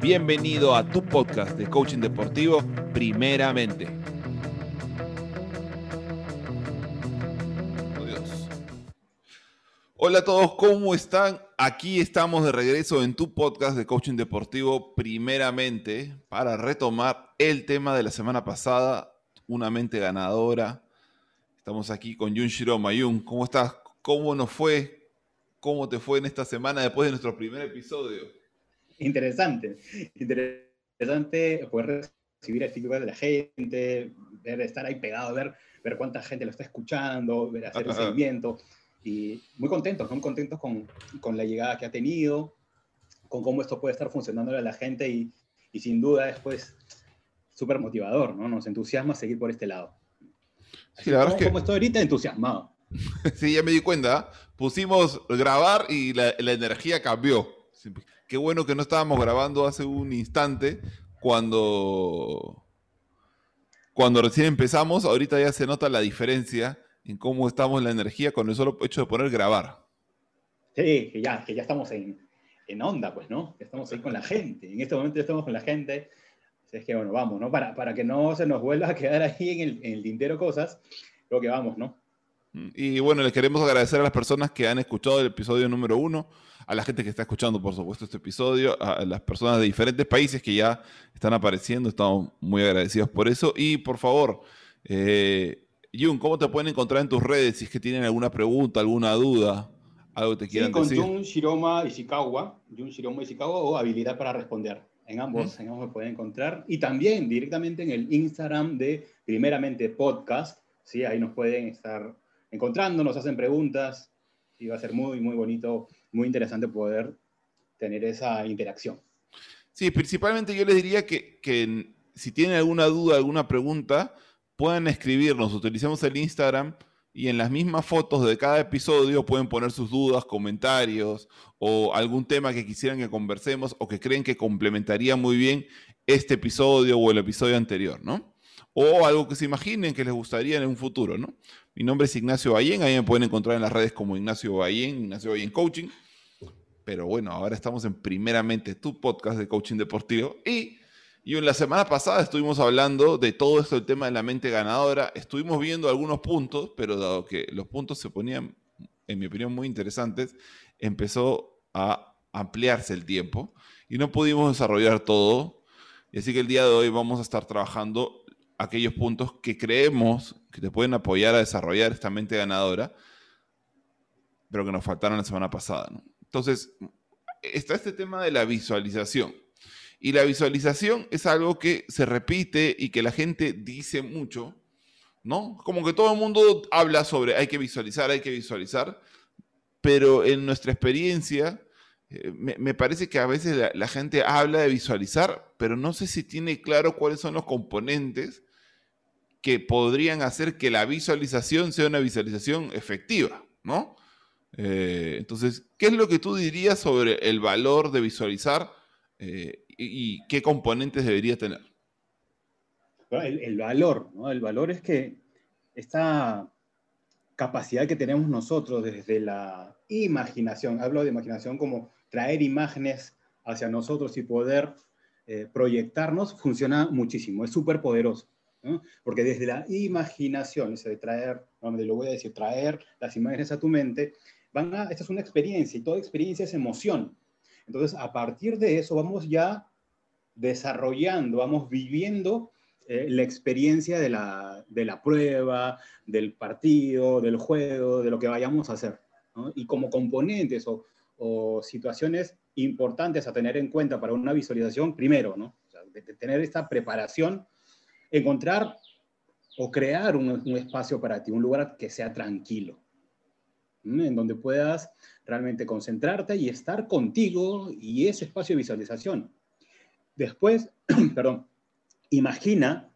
Bienvenido a tu podcast de coaching deportivo, primeramente. Hola a todos, ¿cómo están? Aquí estamos de regreso en tu podcast de coaching deportivo, primeramente, para retomar el tema de la semana pasada, una mente ganadora. Estamos aquí con Jun Shiroma. Jun, ¿cómo estás? ¿Cómo nos fue? ¿Cómo te fue en esta semana después de nuestro primer episodio? Interesante. Interesante poder recibir el feedback de la gente, ver, estar ahí pegado, ver, ver cuánta gente lo está escuchando, ver hacer el seguimiento. Y muy contentos, muy contentos con, con la llegada que ha tenido, con cómo esto puede estar funcionando a la gente y, y sin duda después súper motivador, ¿no? Nos entusiasma seguir por este lado. Sí, la verdad es que... Como estoy ahorita entusiasmado. sí, ya me di cuenta. Pusimos grabar y la, la energía cambió qué bueno que no estábamos grabando hace un instante cuando, cuando recién empezamos. Ahorita ya se nota la diferencia en cómo estamos la energía con el solo hecho de poner grabar. Sí, que ya, que ya estamos en, en onda, pues, ¿no? Estamos ahí con la gente. En este momento ya estamos con la gente. Es que, bueno, vamos, ¿no? Para, para que no se nos vuelva a quedar ahí en el, en el tintero cosas, creo que vamos, ¿no? Y bueno, les queremos agradecer a las personas que han escuchado el episodio número uno, a la gente que está escuchando, por supuesto, este episodio, a las personas de diferentes países que ya están apareciendo. Estamos muy agradecidos por eso. Y por favor, eh, Jun, ¿cómo te pueden encontrar en tus redes si es que tienen alguna pregunta, alguna duda, algo que te quieran sí, con decir? Jun Shiroma Ishikawa, Jun Shiroma Ishikawa o habilidad para responder. En ambos, en ambos me pueden encontrar. Y también directamente en el Instagram de Primeramente Podcast. ¿sí? Ahí nos pueden estar encontrándonos, hacen preguntas y va a ser muy, muy bonito, muy interesante poder tener esa interacción. Sí, principalmente yo les diría que, que si tienen alguna duda, alguna pregunta, pueden escribirnos, utilicemos el Instagram y en las mismas fotos de cada episodio pueden poner sus dudas, comentarios o algún tema que quisieran que conversemos o que creen que complementaría muy bien este episodio o el episodio anterior, ¿no? O algo que se imaginen que les gustaría en un futuro, ¿no? Mi nombre es Ignacio Ballén, ahí me pueden encontrar en las redes como Ignacio Ballén, Ignacio Ballén Coaching. Pero bueno, ahora estamos en primeramente tu podcast de coaching deportivo. Y, y en la semana pasada estuvimos hablando de todo esto, el tema de la mente ganadora. Estuvimos viendo algunos puntos, pero dado que los puntos se ponían, en mi opinión, muy interesantes, empezó a ampliarse el tiempo y no pudimos desarrollar todo. Así que el día de hoy vamos a estar trabajando aquellos puntos que creemos que te pueden apoyar a desarrollar esta mente ganadora, pero que nos faltaron la semana pasada. Entonces, está este tema de la visualización. Y la visualización es algo que se repite y que la gente dice mucho, ¿no? Como que todo el mundo habla sobre hay que visualizar, hay que visualizar, pero en nuestra experiencia, eh, me, parece que a veces la, la, gente habla de visualizar, pero no sé si tiene claro cuáles son los componentes que podrían hacer que la visualización sea una visualización efectiva, ¿no? Eh, entonces, ¿qué es lo que tú dirías sobre el valor de visualizar eh, y, qué componentes debería tener? El, valor, ¿no? El valor es que esta capacidad que tenemos nosotros desde la imaginación, hablo de imaginación como traer imágenes hacia nosotros y poder eh, proyectarnos, funciona muchísimo, es súper poderoso. Porque desde la imaginación, ese de traer, lo voy a decir, traer las imágenes a tu mente, van a, esta es una experiencia y toda experiencia es emoción. Entonces, a partir de eso vamos ya desarrollando, vamos viviendo eh, la experiencia de la, de la, prueba, del partido, del juego, de lo que vayamos a hacer. Y como componentes o, situaciones importantes a tener en cuenta para una visualización, primero, ¿no? tener esta preparación encontrar o crear un, espacio para ti, un lugar que sea tranquilo, en donde puedas realmente concentrarte y estar contigo y ese espacio de visualización. Después, perdón, imagina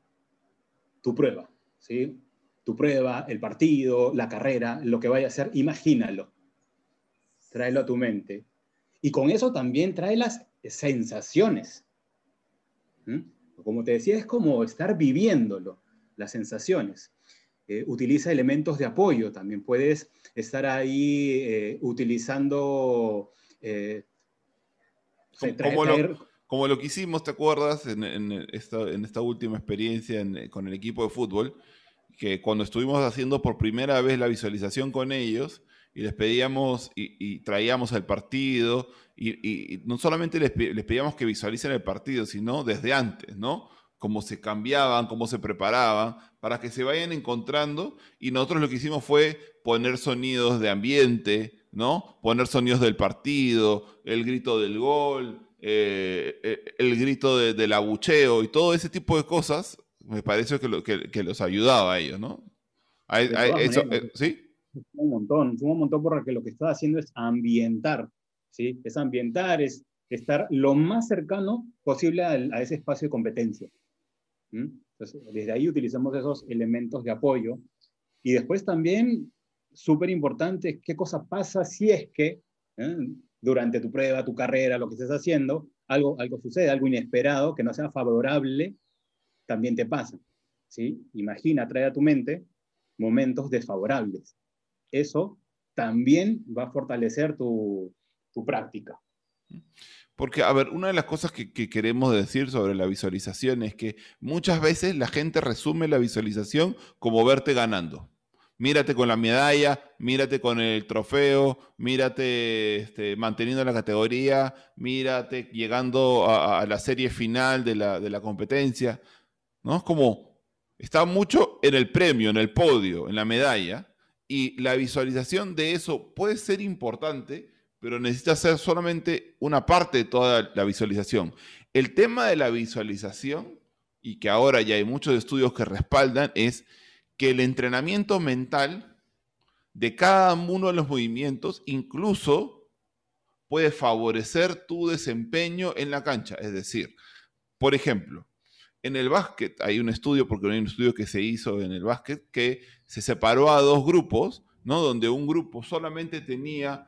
tu prueba, ¿sí? Tu prueba, el partido, la carrera, lo que vaya a hacer, imagínalo. Tráelo a tu mente. Y con eso también trae las sensaciones como te decía, es como estar viviéndolo, las sensaciones. Eh, utiliza elementos de apoyo, también puedes estar ahí eh, utilizando... Eh, como, como lo que hicimos, ¿te acuerdas? En, esta, última experiencia con el equipo de fútbol, que cuando estuvimos haciendo por primera vez la visualización con ellos y les pedíamos y, traíamos el partido y, no solamente les, les, pedíamos que visualicen el partido, sino desde antes, ¿no? Cómo se cambiaban, cómo se preparaban, para que se vayan encontrando y nosotros lo que hicimos fue poner sonidos de ambiente, ¿no? Poner sonidos del partido, el grito del gol, eh, eh, el grito del abucheo y todo ese tipo de cosas, me parece que, que, los ayudaba a ellos, ¿no? Eh, ¿Sí? Un montón, un montón porque lo que está haciendo es ambientar, ¿sí? Es ambientar, es estar lo más cercano posible a, ese espacio de competencia. Entonces, desde ahí utilizamos esos elementos de apoyo. Y después también, súper importante, qué cosa pasa si es que durante tu prueba, tu carrera, lo que estés haciendo, algo, algo sucede, algo inesperado que no sea favorable, también te pasa. ¿sí? Imagina, trae a tu mente momentos desfavorables. Eso también va a fortalecer tu, práctica. Porque, a ver, una de las cosas que, que, queremos decir sobre la visualización es que muchas veces la gente resume la visualización como verte ganando mírate con la medalla, mírate con el trofeo, mírate este, manteniendo la categoría, mírate llegando a, la serie final de la, de la, competencia. ¿no? Es como, está mucho en el premio, en el podio, en la medalla, y la visualización de eso puede ser importante, pero necesita ser solamente una parte de toda la visualización. El tema de la visualización, y que ahora ya hay muchos estudios que respaldan, es que el entrenamiento mental de cada uno de los movimientos incluso puede favorecer tu desempeño en la cancha. Es decir, por ejemplo, en el básquet hay un estudio, porque hay un estudio que se hizo en el básquet, que se separó a dos grupos, ¿no? Donde un grupo solamente tenía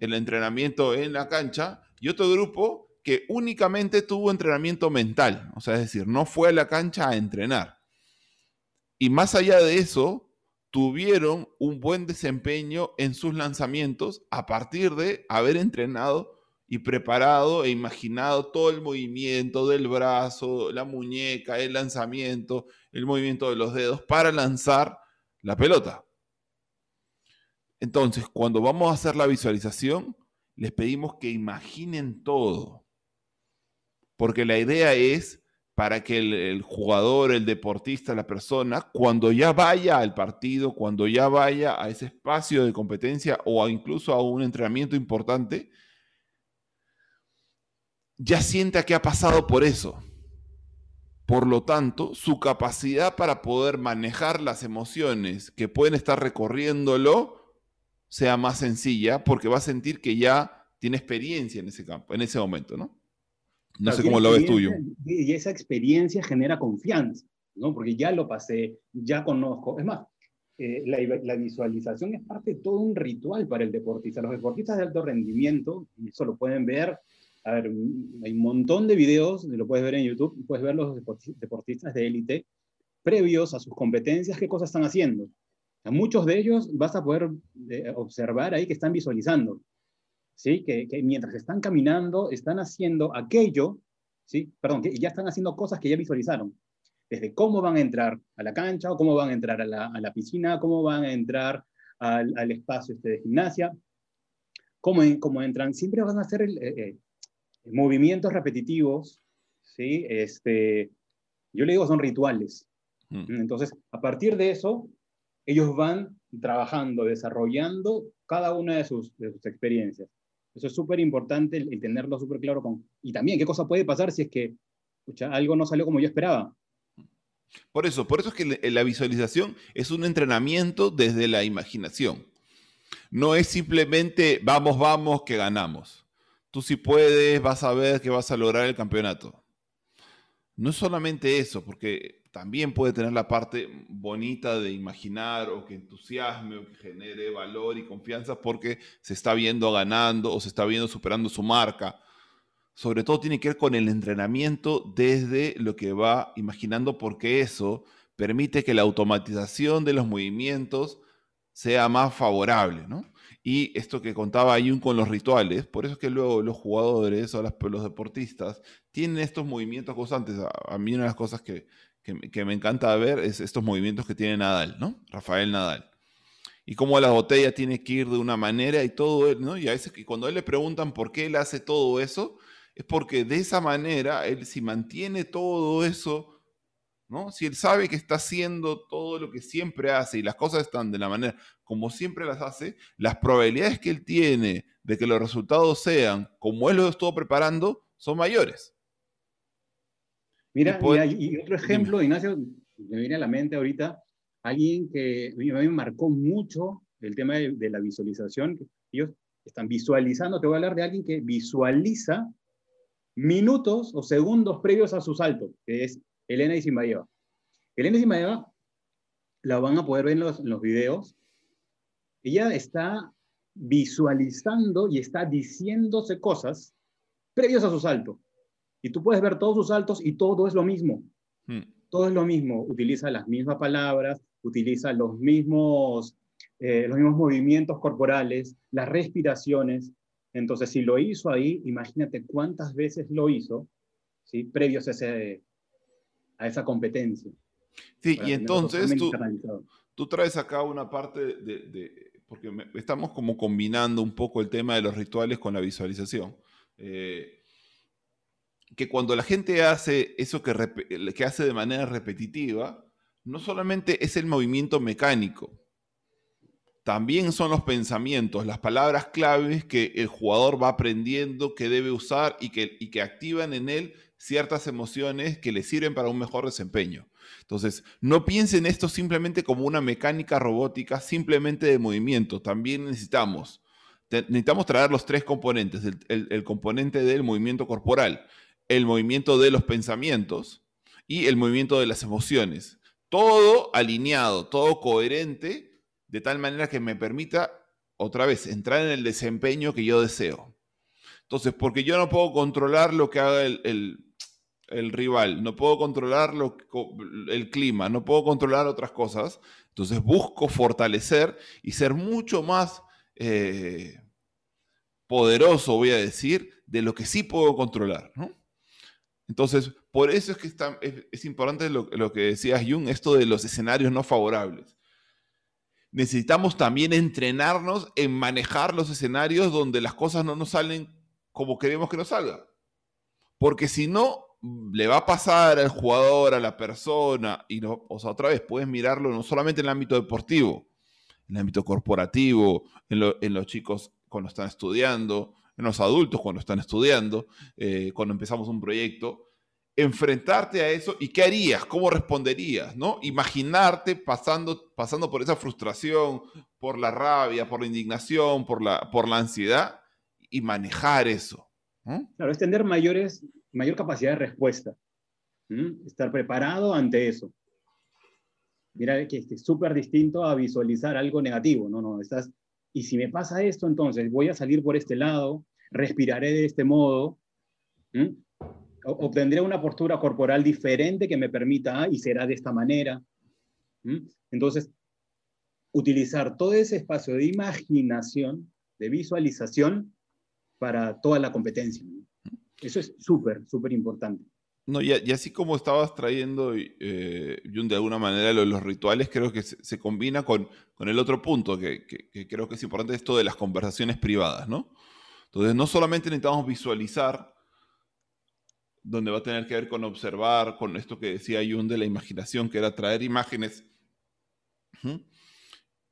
el entrenamiento en la cancha y otro grupo que únicamente tuvo entrenamiento mental, o sea, es decir, no fue a la cancha a entrenar. Y más allá de eso, tuvieron un buen desempeño en sus lanzamientos a partir de haber entrenado y preparado e imaginado todo el movimiento del brazo, la muñeca, el lanzamiento, el movimiento de los dedos para lanzar la pelota. Entonces, cuando vamos a hacer la visualización, les pedimos que imaginen todo. Porque la idea es para que el, jugador, el deportista, la persona, cuando ya vaya al partido, cuando ya vaya a ese espacio de competencia o incluso a un entrenamiento importante, ya sienta que ha pasado por eso. Por lo tanto, su capacidad para poder manejar las emociones que pueden estar recorriéndolo sea más sencilla porque va a sentir que ya tiene experiencia en ese campo, en ese momento, ¿no? No sé cómo lo ves tuyo. Y esa experiencia genera confianza, ¿no? Porque ya lo pasé, ya conozco. Es más, eh, la, visualización es parte de todo un ritual para el deportista. Los deportistas de alto rendimiento, y eso lo pueden ver, a ver, hay un montón de videos, lo puedes ver en YouTube, puedes ver los deportistas de élite previos a sus competencias, qué cosas están haciendo. A muchos de ellos vas a poder eh, observar ahí que están visualizando. ¿sí? Que, mientras están caminando, están haciendo aquello, ¿sí? Perdón, que ya están haciendo cosas que ya visualizaron. Desde cómo van a entrar a la cancha, o cómo van a entrar a la, piscina, cómo van a entrar al, espacio este de gimnasia, cómo, cómo, entran. Siempre van a hacer eh, eh, movimientos repetitivos, ¿sí? Este, yo le digo son rituales. Mm. Entonces, a partir de eso, ellos van trabajando, desarrollando cada una de sus, de sus experiencias. Eso es súper importante el, tenerlo súper claro. Con, y también, ¿qué cosa puede pasar si es que algo no salió como yo esperaba? Por eso, por eso es que la visualización es un entrenamiento desde la imaginación. No es simplemente vamos, vamos, que ganamos. Tú si puedes, vas a ver que vas a lograr el campeonato. No es solamente eso, porque también puede tener la parte bonita de imaginar o que entusiasme o que genere valor y confianza porque se está viendo ganando o se está viendo superando su marca. Sobre todo tiene que ver con el entrenamiento desde lo que va imaginando porque eso permite que la automatización de los movimientos sea más favorable, ¿no? Y esto que contaba Ayun con los rituales, por eso es que luego los jugadores o los deportistas tienen estos movimientos constantes. A, mí una de las cosas que, que, me encanta ver es estos movimientos que tiene Nadal, ¿no? Rafael Nadal. Y cómo la botella tiene que ir de una manera y todo, ¿no? Y a veces cuando a él le preguntan por qué él hace todo eso, es porque de esa manera él si mantiene todo eso ¿no? Si él sabe que está haciendo todo lo que siempre hace y las cosas están de la manera como siempre las hace, las probabilidades que él tiene de que los resultados sean como él lo estuvo preparando son mayores. Mira, y, otro ejemplo, Ignacio, me viene a la mente ahorita, alguien que a mí me marcó mucho el tema de, la visualización. Ellos están visualizando, te voy a hablar de alguien que visualiza minutos o segundos previos a su salto, que es Elena Isimayeva. Elena Isimayeva la van a poder ver en los, en los videos. Ella está visualizando y está diciéndose cosas previos a su salto. Y tú puedes ver todos sus saltos y todo es lo mismo. Hmm. Todo es lo mismo. Utiliza las mismas palabras, utiliza los mismos, eh, los mismos movimientos corporales, las respiraciones. Entonces, si lo hizo ahí, imagínate cuántas veces lo hizo, ¿sí? previos a ese, a esa competencia. Sí, y entonces tú, traes acá una parte de, porque estamos como combinando un poco el tema de los rituales con la visualización. Eh, que cuando la gente hace eso que, que hace de manera repetitiva, no solamente es el movimiento mecánico, también son los pensamientos, las palabras claves que el jugador va aprendiendo que debe usar y que, y que activan en él ciertas emociones que le sirven para un mejor desempeño. Entonces, no piensen esto simplemente como una mecánica robótica, simplemente de movimiento. También necesitamos, necesitamos traer los tres componentes, el, componente del movimiento corporal, el movimiento de los pensamientos y el movimiento de las emociones. Todo alineado, todo coherente, de tal manera que me permita, otra vez, entrar en el desempeño que yo deseo. Entonces, porque yo no puedo controlar lo que haga el, el rival, no puedo controlar el clima, no puedo controlar otras cosas. Entonces busco fortalecer y ser mucho más eh, poderoso, voy a decir, de lo que sí puedo controlar. Entonces, por eso es que es, importante lo, lo, que decías, Jung, esto de los escenarios no favorables. Necesitamos también entrenarnos en manejar los escenarios donde las cosas no nos salen como queremos que nos salgan. Porque si no, le va a pasar al jugador, a la persona, y no, o sea, otra vez, puedes mirarlo no solamente en el ámbito deportivo, en el ámbito corporativo, en, los chicos cuando están estudiando, en los adultos cuando están estudiando, eh, cuando empezamos un proyecto, enfrentarte a eso y qué harías, cómo responderías, ¿no? Imaginarte pasando, pasando por esa frustración, por la rabia, por la indignación, por la, por la ansiedad y manejar eso. Claro, es tener mayores mayor capacidad de respuesta. Estar preparado ante eso. Mira que es súper distinto a visualizar algo negativo. No, no, estás, y si me pasa esto, entonces voy a salir por este lado, respiraré de este modo, obtendré una postura corporal diferente que me permita, ah, y será de esta manera. Entonces, utilizar todo ese espacio de imaginación, de visualización, para toda la competencia. Eso es súper, súper importante. No, y, así como estabas trayendo, eh, de alguna manera los, rituales, creo que se, combina con, con, el otro punto que, creo que es importante, esto de las conversaciones privadas, ¿no? Entonces, no solamente necesitamos visualizar, donde va a tener que ver con observar, con esto que decía Jung de la imaginación, que era traer imágenes,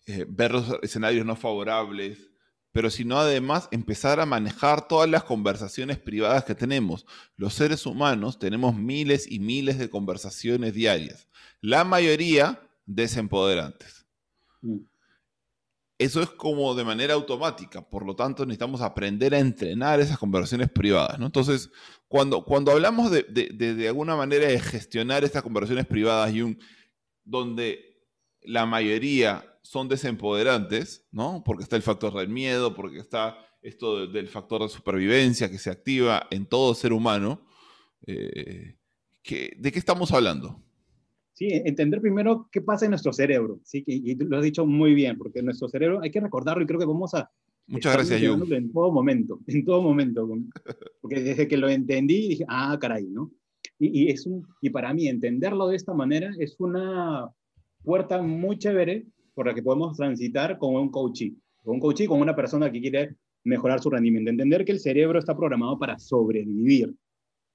eh, ver los escenarios no favorables, pero sino además empezar a manejar todas las conversaciones privadas que tenemos. Los seres humanos tenemos miles y miles de conversaciones diarias, la mayoría desempoderantes. Mm. Eso es como de manera automática, por lo tanto necesitamos aprender a entrenar esas conversaciones privadas. ¿no? Entonces, cuando, cuando hablamos de, de, de, alguna manera de gestionar estas conversaciones privadas, Jung, donde la mayoría son desempoderantes, ¿no? Porque está el factor del miedo, porque está esto del factor de supervivencia que se activa en todo ser humano. Eh, ¿De qué estamos hablando? Sí, entender primero qué pasa en nuestro cerebro, ¿sí? Y, lo has dicho muy bien, porque nuestro cerebro hay que recordarlo y creo que vamos a... Muchas gracias, Yu. En todo momento, en todo momento. Porque desde que lo entendí dije, ah, caray, ¿no? Y, y, es un, y para mí entenderlo de esta manera es una puerta muy chévere por la que podemos transitar con un coachee, con un coachee, con una persona que quiere mejorar su rendimiento. Entender que el cerebro está programado para sobrevivir,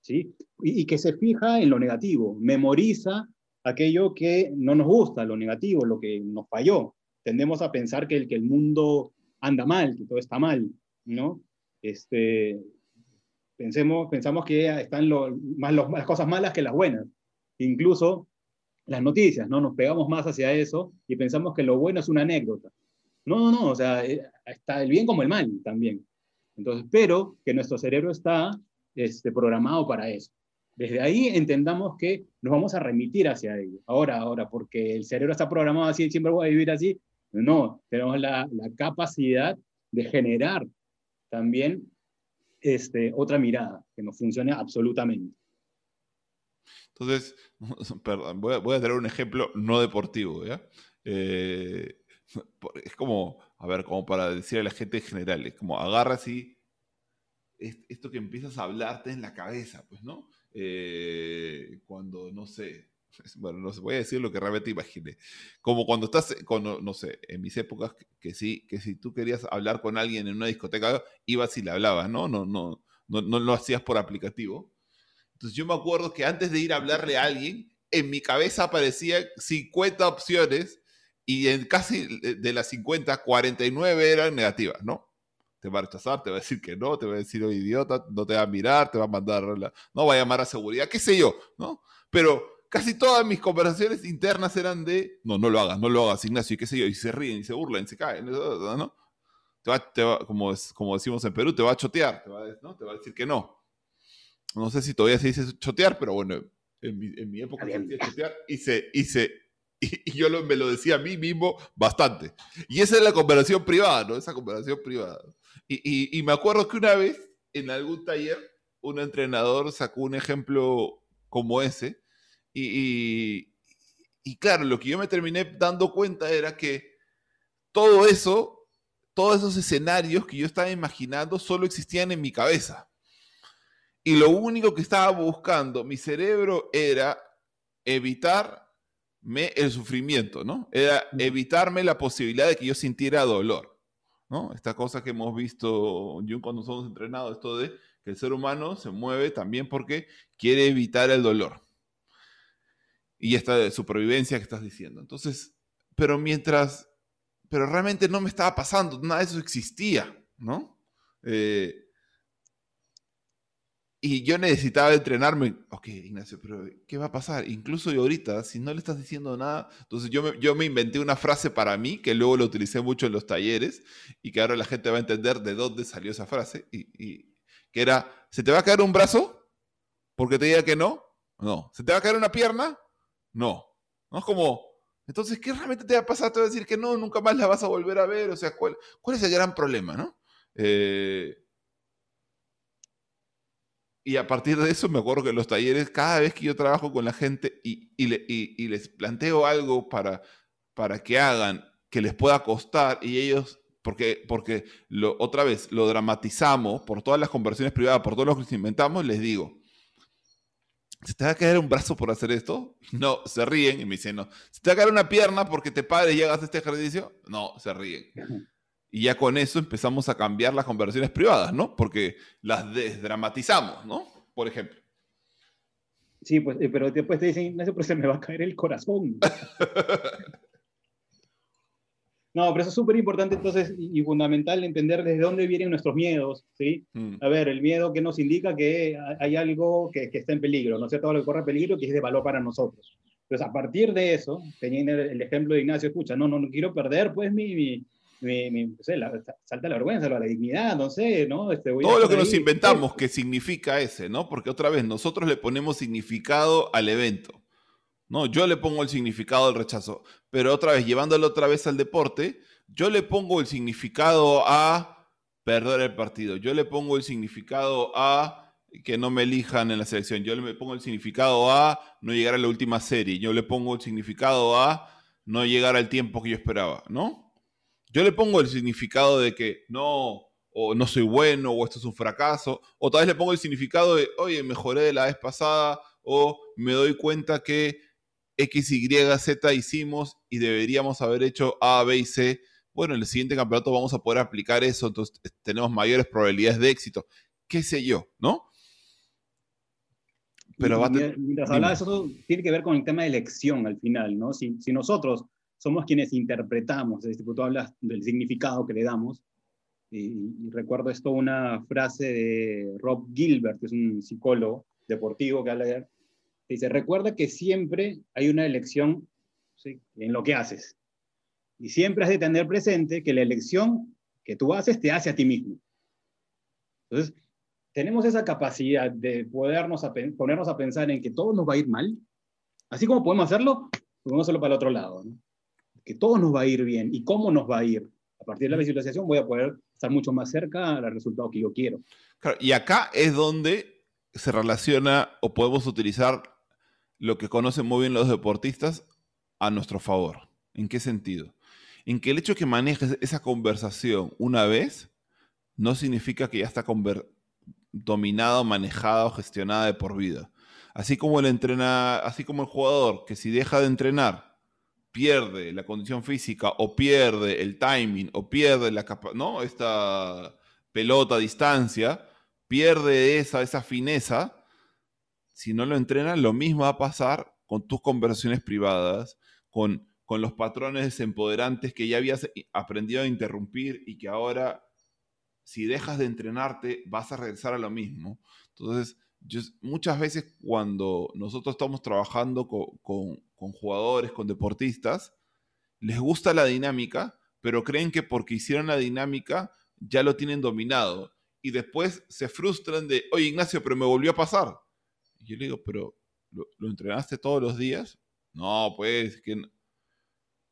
¿sí? Y, que se fija en lo negativo, memoriza aquello que no nos gusta, lo negativo, lo que nos falló. Tendemos a pensar que el, que el mundo anda mal, que todo está mal, ¿no? Este, pensemos, pensamos que están más las cosas malas que las buenas. Incluso las noticias, ¿no? Nos pegamos más hacia eso y pensamos que lo bueno es una anécdota. No, no, no, o sea, eh, está el bien como el mal también. Entonces, pero que nuestro cerebro está este, programado para eso. Desde ahí entendamos que nos vamos a remitir hacia ello. Ahora, ahora, porque el cerebro está programado así, siempre voy a vivir así. No, tenemos la, la capacidad de generar también este, otra mirada que nos funcione absolutamente. Entonces, perdón, voy a, voy a traer un ejemplo no deportivo, ¿ya? Eh, es como, a ver, como para decir a la gente en general, es como agarra así esto que empiezas a hablarte en la cabeza, pues, ¿no? Eh, cuando, no sé, bueno, no sé, voy a decir lo que realmente imaginé. Como cuando estás, cuando, no sé, en mis épocas, que sí, que si tú querías hablar con alguien en una discoteca, ibas y le hablabas, ¿no? No, no, no, no lo hacías por aplicativo. Entonces yo me acuerdo que antes de ir a hablarle a alguien, en mi cabeza aparecían 50 opciones y en casi de las 50, 49 eran negativas, ¿no? te va a rechazar, te va a decir que no, te va a decir, oh, idiota, no te va a mirar, te va a mandar, no va a llamar a seguridad, qué sé yo, ¿no? Pero casi todas mis conversaciones internas eran de, no, no lo hagas, no lo hagas, Ignacio, y qué sé yo, y se ríen, y se burlan, y se caen, ¿no? Te va, te va, como, como decimos en Perú, te va a chotear, te va, ¿no? te va a decir que no. No sé si todavía se dice chotear, pero bueno, en mi, en mi época se decía chotear, y se, y se, y, yo me lo decía a mí mismo bastante. Y esa es la conversación privada, ¿no? Esa conversación privada. Y, y, me acuerdo que una vez en algún taller un entrenador sacó un ejemplo como ese. Y, y, claro, lo que yo me terminé dando cuenta era que todo eso, todos esos escenarios que yo estaba imaginando solo existían en mi cabeza. Y lo único que estaba buscando mi cerebro era evitar el sufrimiento, ¿no? Era evitarme la posibilidad de que yo sintiera dolor, ¿no? Esta cosa que hemos visto cuando somos entrenados, esto de que el ser humano se mueve también porque quiere evitar el dolor. Y esta de supervivencia que estás diciendo. Entonces, pero mientras, pero realmente no me estaba pasando, nada de eso existía, ¿no? Eh, y yo necesitaba entrenarme. Ok, Ignacio, pero ¿qué va a pasar? Incluso yo ahorita, si no le estás diciendo nada, entonces yo me, yo me inventé una frase para mí, que luego lo utilicé mucho en los talleres, y que ahora la gente va a entender de dónde salió esa frase, y, que era, ¿se te va a caer un brazo? Porque te diga que no. No. ¿Se te va a caer una pierna? No. No es como, entonces, ¿qué realmente te va a pasar? Te va a decir que no, nunca más la vas a volver a ver. O sea, ¿cuál, cuál es el gran problema, no? Eh, y a partir de eso me acuerdo que los talleres, cada vez que yo trabajo con la gente y, y, les planteo algo para, para que hagan, que les pueda costar, y ellos, porque, porque lo, otra vez lo dramatizamos por todas las conversiones privadas, por todos los que inventamos, les digo, ¿se te va a caer un brazo por hacer esto? No, se ríen y me dicen, no. ¿Se te va a caer una pierna porque te pares y hagas este ejercicio? No, se ríen. Y ya con eso empezamos a cambiar las conversiones privadas, ¿no? Porque las desdramatizamos, ¿no? Por ejemplo. Sí, pues, eh, pero después te dicen, no sé, pero se me va a caer el corazón. no, pero eso es súper importante entonces y, fundamental entender desde dónde vienen nuestros miedos, ¿sí? Mm. A ver, el miedo que nos indica que hay algo que, que está en peligro, ¿no sé? Todo lo que corre peligro que es de valor para nosotros. Entonces, a partir de eso, teniendo el ejemplo de Ignacio, escucha, no, no, no quiero perder pues mi me, salta la vergüenza, la dignidad, no sé, ¿no? Este, Todo lo que nos inventamos que significa ese, ¿no? Porque otra vez, nosotros le ponemos significado al evento, ¿no? Yo le pongo el significado al rechazo, pero otra vez, llevándolo otra vez al deporte, yo le pongo el significado a perder el partido, yo le pongo el significado a que no me elijan en la selección. Yo le pongo el significado a no llegar a la última serie. Yo le pongo el significado a no llegar al tiempo que yo esperaba, ¿no? Yo le pongo el significado de que no, o no soy bueno, o esto es un fracaso, o tal vez le pongo el significado de, oye, mejoré de la vez pasada, o me doy cuenta que X, Y, Z hicimos y deberíamos haber hecho A, B y C. Bueno, en el siguiente campeonato vamos a poder aplicar eso, entonces tenemos mayores probabilidades de éxito. ¿Qué sé yo? ¿No? Pero Mientras hablaba eso, tiene que ver con el tema de elección al final, ¿no? Si, nosotros somos quienes interpretamos, es decir, tú hablas del significado que le damos, y, recuerdo esto una frase de Rob Gilbert, que es un psicólogo deportivo que habla de, dice, recuerda que siempre hay una elección en lo que haces. Y siempre has de tener presente que la elección que tú haces te hace a ti mismo. Entonces, tenemos esa capacidad de podernos ponernos a pensar en que todo nos va a ir mal, así como podemos hacerlo, podemos hacerlo para el otro lado, que todo nos va a ir bien y cómo nos va a ir. A partir de la visualización voy a poder estar mucho más cerca al resultado que yo quiero. y acá es donde se relaciona o podemos utilizar lo que conocen muy bien los deportistas a nuestro favor. ¿En qué sentido? En que el hecho de que manejes esa conversación una vez no significa que ya está dominada, manejada o gestionada de por vida. Así como el entrena, así como el jugador que si deja de entrenar pierde la condición física o pierde el timing o pierde la ¿no? esta pelota a distancia, pierde esa, esa fineza, si no lo entrenas, lo mismo va a pasar con tus conversaciones privadas, con, con los patrones empoderantes que ya habías aprendido a interrumpir y que ahora si dejas de entrenarte, vas a regresar a lo mismo. Entonces, muchas veces cuando nosotros estamos trabajando con, jugadores, con deportistas, les gusta la dinámica, pero creen que porque hicieron la dinámica ya lo tienen dominado. Y después se frustran de, oye Ignacio, pero me volvió a pasar. Y yo le digo, pero ¿lo, entrenaste todos los días? No, pues, que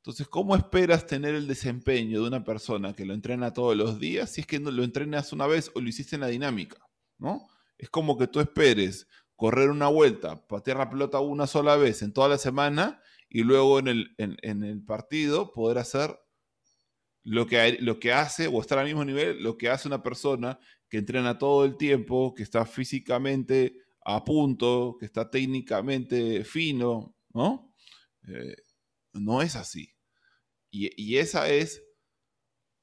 entonces, ¿cómo esperas tener el desempeño de una persona que lo entrena todos los días si es que no lo entrenas una vez o lo hiciste en la dinámica? ¿no? Es como que tú esperes correr una vuelta, patear la pelota una sola vez en toda la semana y luego en el, en, el partido poder hacer lo que, lo que hace o estar al mismo nivel, lo que hace una persona que entrena todo el tiempo, que está físicamente a punto, que está técnicamente fino, ¿no? Eh, no es así. Y, esa es,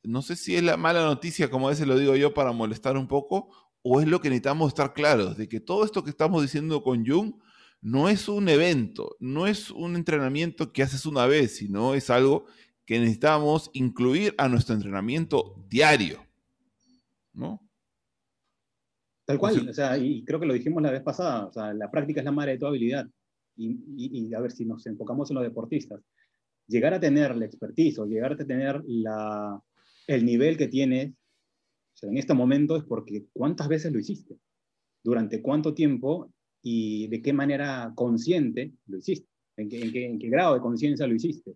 no sé si es la mala noticia, como a veces lo digo yo, para molestar un poco, o es lo que necesitamos estar claros, de que todo esto que estamos diciendo con Jung no es un evento, no es un entrenamiento que haces una vez, sino es algo que necesitamos incluir a nuestro entrenamiento diario. ¿No? Tal cual, o sea, y creo que lo dijimos la vez pasada, o sea, la práctica es la madre de toda habilidad. y, a ver si nos enfocamos en los deportistas llegar a tener la expertise o llegar a tener la, el nivel que tienes en este momento es porque cuántas veces lo hiciste, durante cuánto tiempo y de qué manera consciente lo hiciste, en qué, grado de conciencia lo hiciste.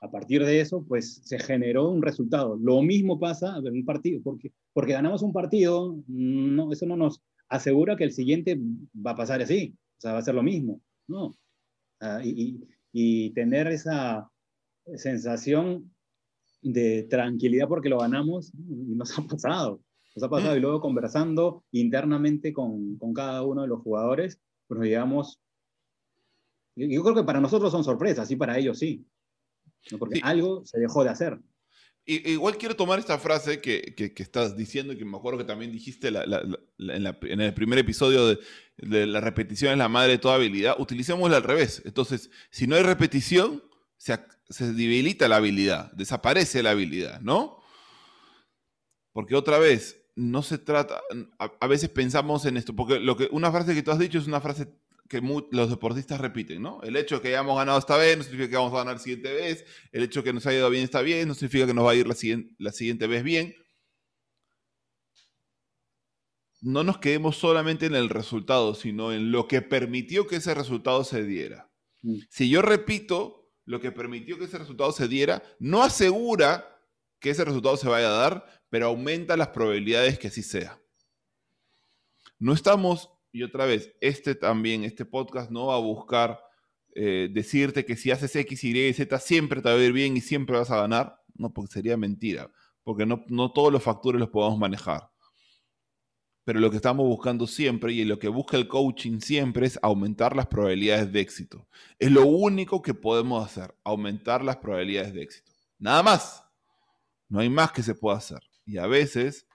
A partir de eso, pues se generó un resultado. Lo mismo pasa en un partido, porque, porque ganamos un partido, no, eso no nos asegura que el siguiente va a pasar así, o sea, va a ser lo mismo, ¿no? Ah, y, y tener esa, sensación de tranquilidad porque lo ganamos y nos ha pasado. Nos ha pasado y luego conversando internamente con, con cada uno de los jugadores, pues nos llegamos... Yo creo que para nosotros son sorpresas y para ellos sí. Porque algo se dejó de hacer. Igual quiero tomar esta frase que, que, estás diciendo y que me acuerdo que también dijiste la, en, en, el primer episodio de, de, la repetición es la madre de toda habilidad. Utilicémosla al revés. Entonces, si no hay repetición, se, se debilita la habilidad, desaparece la habilidad, ¿no? Porque otra vez, no se trata, a, veces pensamos en esto, porque lo que, una frase que tú has dicho es una frase que los deportistas repiten, ¿no? El hecho de que hayamos ganado esta vez no significa que vamos a ganar la siguiente vez, el hecho de que nos haya ido bien esta bien no significa que nos va a ir la siguiente, la siguiente vez bien. No nos quedemos solamente en el resultado, sino en lo que permitió que ese resultado se diera. Mm. Si yo repito lo que permitió que ese resultado se diera, no asegura que ese resultado se vaya a dar, pero aumenta las probabilidades que así sea. No estamos y otra vez, este también, este podcast no va a buscar eh, decirte que si haces X, Y, Z siempre te va a ir bien y siempre vas a ganar. No, porque sería mentira, porque no, no todos los factores los podemos manejar. Pero lo que estamos buscando siempre y lo que busca el coaching siempre es aumentar las probabilidades de éxito. Es lo único que podemos hacer, aumentar las probabilidades de éxito. Nada más. No hay más que se pueda hacer. Y a veces,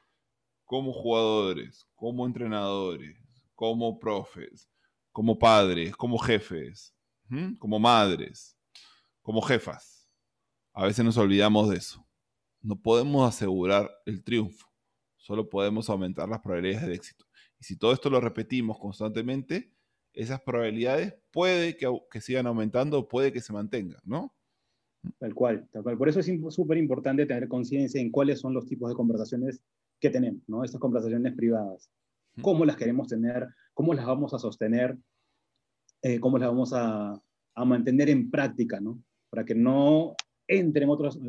como jugadores, como entrenadores, como profes, como padres, como jefes, como madres, como jefas. A veces nos olvidamos de eso. No podemos asegurar el triunfo, solo podemos aumentar las probabilidades de éxito. Y si todo esto lo repetimos constantemente, esas probabilidades puede que, que sigan aumentando, puede que se mantengan, ¿no? Tal cual, tal cual. Por eso es súper importante tener conciencia en cuáles son los tipos de conversaciones que tenemos, ¿no? Estas conversaciones privadas. ¿Cómo las queremos tener? ¿Cómo las vamos a sostener? Eh, cómo las vamos a, mantener en práctica, ¿no? Para que no entren otras,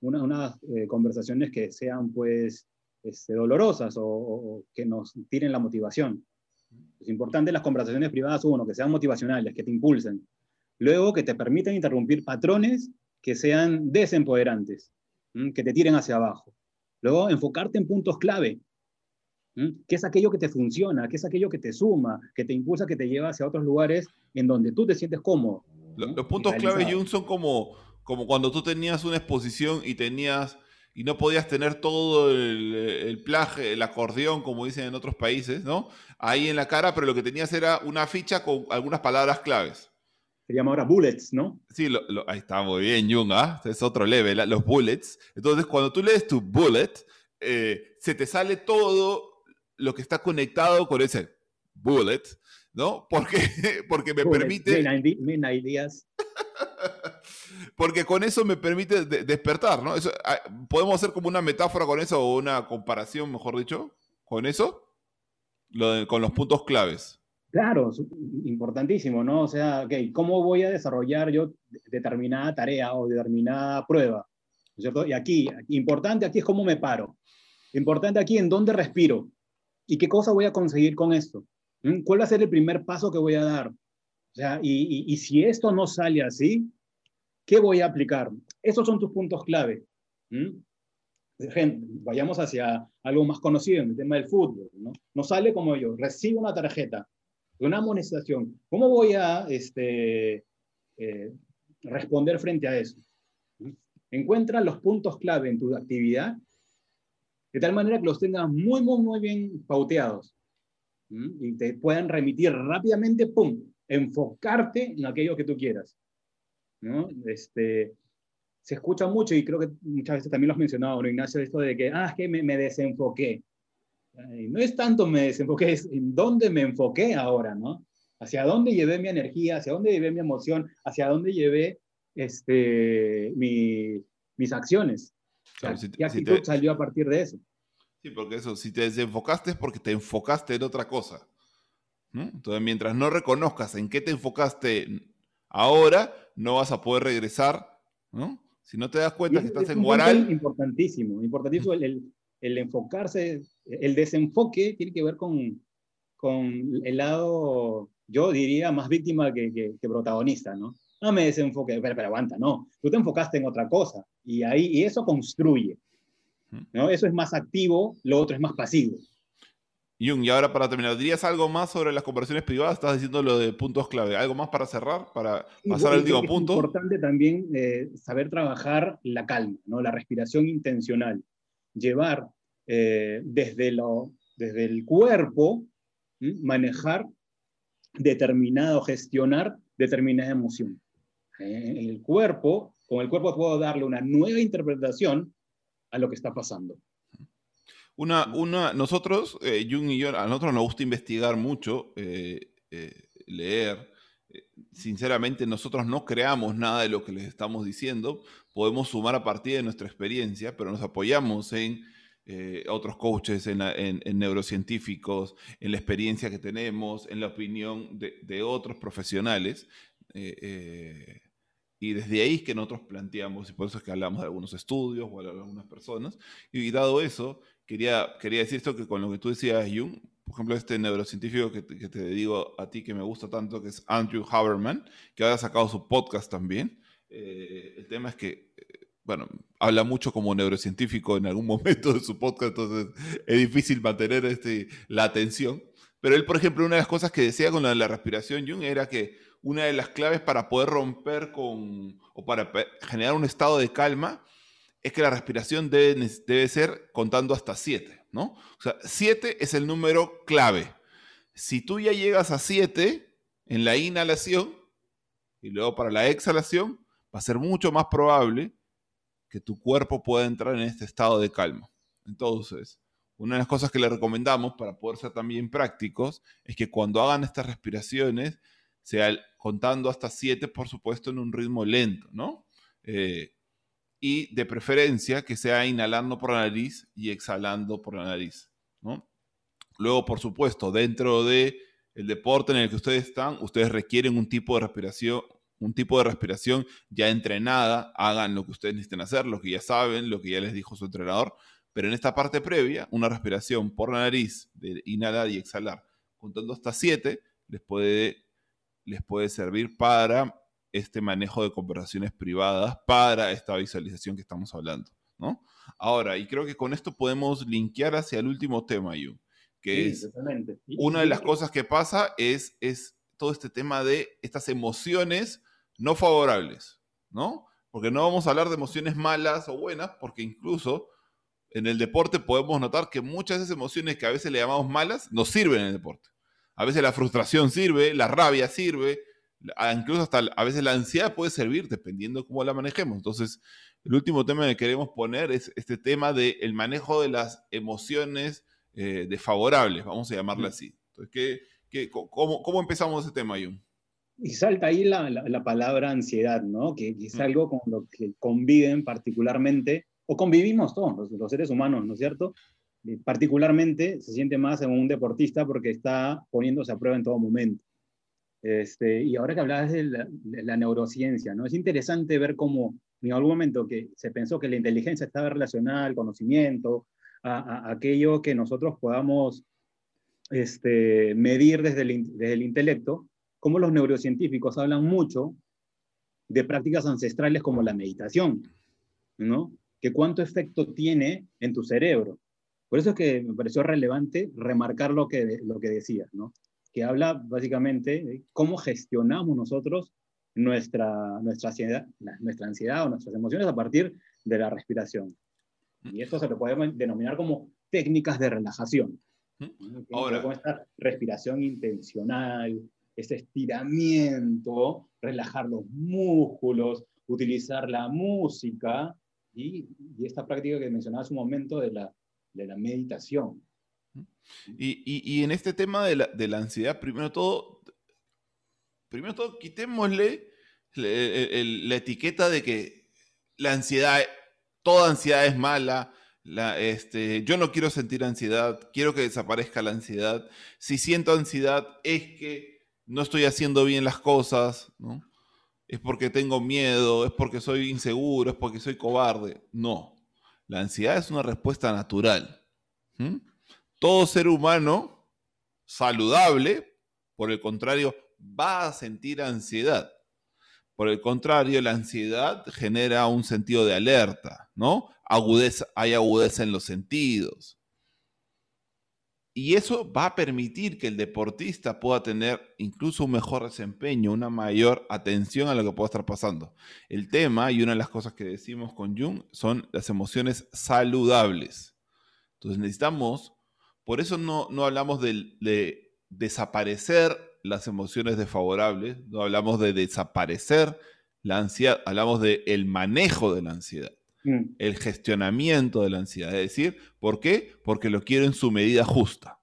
unas eh, conversaciones que sean, pues, este, dolorosas o, que nos tiren la motivación. Es importante las conversaciones privadas, uno, que sean motivacionales, que te impulsen. Luego, que te permitan interrumpir patrones que sean desempoderantes, que te tiren hacia abajo. Luego, enfocarte en puntos clave, ¿Qué es aquello que te funciona? ¿Qué es aquello que te suma, que te impulsa, que te lleva hacia otros lugares en donde tú te sientes cómodo? Los, puntos claves, Jung, son como, como cuando tú tenías una exposición y tenías y no podías tener todo el, el plaje, el acordeón, como dicen en otros países, ¿no? Ahí en la cara, pero lo que tenías era una ficha con algunas palabras claves. Se llama ahora bullets, ¿no? Sí, ahí está muy bien, Jung, ¿ah? Es otro level, ¿ah? los bullets. Entonces, cuando tú lees tu bullet, eh, se te sale todo lo que está conectado con ese bullet, ¿no? Porque, porque me permite... ideas. porque con eso me permite despertar, ¿no? Eso, ah, ¿Podemos hacer como una metáfora con eso o una comparación, mejor dicho, con eso? Lo con los puntos claves. Claro, importantísimo, ¿no? O sea, okay, ¿cómo voy a desarrollar yo determinada tarea o determinada prueba? ¿Cierto? Y aquí, importante aquí es cómo me paro. Importante aquí en dónde respiro. ¿Y qué cosa voy a conseguir con esto? ¿Mm? ¿Cuál va a ser el primer paso que voy a dar? O sea, y, si esto no sale así, ¿qué voy a aplicar? Esos son tus puntos clave. ¿Mm? Vayamos hacia algo más conocido en el tema del fútbol. ¿no? no sale como yo, recibo una tarjeta, una amonestación. ¿Cómo voy a este, eh, responder frente a eso? Encuentra los puntos clave en tu actividad de tal manera que los tengas muy, muy, muy bien pauteados y te puedan remitir rápidamente, ¡pum!, enfocarte en aquello que tú quieras. ¿no? Este, se escucha mucho y creo que muchas veces también lo has mencionado, ¿no, Ignacio? Esto de que, ah, es que me, me desenfoqué. No es tanto me desenfoqué, es en dónde me enfoqué ahora, ¿no? Hacia dónde llevé mi energía, hacia dónde llevé mi emoción, hacia dónde llevé este, mi, mis acciones. ¿Qué actitud salió a partir de eso? Sí, porque eso, si te desenfocaste es porque te enfocaste en otra cosa. Entonces, mientras no reconozcas en qué te enfocaste ahora, no vas a poder regresar, ¿no? Si no te das cuenta que estás en Guaral. Importantísimo, importantísimo el, el, enfocarse, el desenfoque tiene que ver con, con el lado, yo diría, más víctima que, que, protagonista, ¿no? No me desenfoque, pero, pero aguanta, no. Tú te enfocaste en otra cosa y ahí y eso construye. ¿no? Eso es más activo, lo otro es más pasivo. Jung, y ahora para terminar, ¿dirías algo más sobre las conversaciones privadas? Estás diciendo lo de puntos clave. ¿Algo más para cerrar, para pasar al último punto? Es importante también eh, saber trabajar la calma, ¿no? la respiración intencional. Llevar eh, desde, lo, desde el cuerpo, manejar determinado, gestionar determinada emoción. Eh, el cuerpo, con el cuerpo puedo darle una nueva interpretación a lo que está pasando. Una, una, nosotros, eh, Jung y yo, a nosotros nos gusta investigar mucho, eh, eh, leer. Sinceramente, nosotros no creamos nada de lo que les estamos diciendo. Podemos sumar a partir de nuestra experiencia, pero nos apoyamos en otros coaches, en, neurocientíficos, en la experiencia que tenemos, en la opinión de, de otros profesionales. Y desde ahí es que nosotros planteamos, y por eso es que hablamos de algunos estudios o de algunas personas. Y dado eso, quería, quería decir esto que con lo que tú decías, Jung, por ejemplo, este neurocientífico que que te, digo a ti que me gusta tanto, que es Andrew Haberman, que ahora ha sacado su podcast también. Eh, el tema es que, eh, bueno, habla mucho como neurocientífico en algún momento de su podcast, entonces es difícil mantener este, la atención. Pero él, por ejemplo, una de las cosas que decía con la, la respiración Jung era que una de las claves para poder romper con, o para generar un estado de calma, es que la respiración debe, debe ser contando hasta 7, ¿no? O sea, 7 es el número clave. Si tú ya llegas a 7 en la inhalación y luego para la exhalación, va a ser mucho más probable que tu cuerpo pueda entrar en este estado de calma. Entonces, una de las cosas que le recomendamos para poder ser también prácticos es que cuando hagan estas respiraciones, sea contando hasta 7, por supuesto, en un ritmo lento, ¿no? Eh, y de preferencia que sea inhalando por la nariz y exhalando por la nariz, ¿no? Luego, por supuesto, dentro de el deporte en el que ustedes están, ustedes requieren un tipo de respiración, un tipo de respiración ya entrenada, hagan lo que ustedes necesiten hacer, lo que ya saben, lo que ya les dijo su entrenador, pero en esta parte previa, una respiración por la nariz, de inhalar y exhalar, contando hasta 7, les puede, les puede servir para este manejo de conversaciones privadas para esta visualización que estamos hablando, ¿no? Ahora, y creo que con esto podemos linkear hacia el último tema, Yu, que es una de las cosas que pasa es, es todo este tema de estas emociones no favorables, ¿no? Porque no vamos a hablar de emociones malas o buenas, porque incluso en el deporte podemos notar que muchas de esas emociones que a veces le llamamos malas nos sirven en el deporte. A veces la frustración sirve, la rabia sirve, incluso hasta a veces la ansiedad puede servir dependiendo cómo la manejemos. Entonces, el último tema que queremos poner es este tema del el manejo de las emociones eh, desfavorables, vamos a llamarla así. Entonces, ¿qué, cómo, cómo, empezamos ese tema, Jun? Y salta ahí la, la, palabra ansiedad, ¿no? Que, es algo con lo que conviven particularmente, o convivimos todos los, seres humanos, ¿no es cierto? particularmente se siente más en un deportista porque está poniéndose a prueba en todo momento. Este, y ahora que hablabas de la, neurociencia, ¿no? Es interesante ver cómo en algún momento que se pensó que la inteligencia estaba relacionada al conocimiento, a, aquello que nosotros podamos este, medir desde el, desde el intelecto, como los neurocientíficos hablan mucho de prácticas ancestrales como la meditación, ¿no? Que cuánto efecto tiene en tu cerebro. Por eso es que me pareció relevante remarcar lo que, lo que decías, ¿no? que habla básicamente de cómo gestionamos nosotros nuestra, nuestra, ansiedad, nuestra ansiedad o nuestras emociones a partir de la respiración. Y esto se lo podemos denominar como técnicas de relajación. Ahora, con esta respiración intencional, ese estiramiento, relajar los músculos, utilizar la música y, esta práctica que mencionaba hace un momento de la, meditación. Y, en este tema de la, ansiedad, primero todo, primero todo, quitémosle la etiqueta de que la ansiedad, toda ansiedad es mala, la, este, yo no quiero sentir ansiedad, quiero que desaparezca la ansiedad. Si siento ansiedad es que no estoy haciendo bien las cosas, ¿no? Es porque tengo miedo, es porque soy inseguro, es porque soy cobarde. No, la ansiedad es una respuesta natural todo ser humano saludable, por el contrario, va a sentir ansiedad. Por el contrario, la ansiedad genera un sentido de alerta, ¿no? Hay agudeza en los sentidos. Y eso va a permitir que el deportista pueda tener incluso un mejor desempeño, una mayor atención a lo que pueda estar pasando. El tema, y una de las cosas que decimos con Jung, son las emociones saludables. Entonces necesitamos por eso no, hablamos de, desaparecer las emociones desfavorables, no hablamos de desaparecer la ansiedad, hablamos de el manejo de la ansiedad, mm. el gestionamiento de la ansiedad. Es decir, ¿por qué? Porque lo quiero en su medida justa.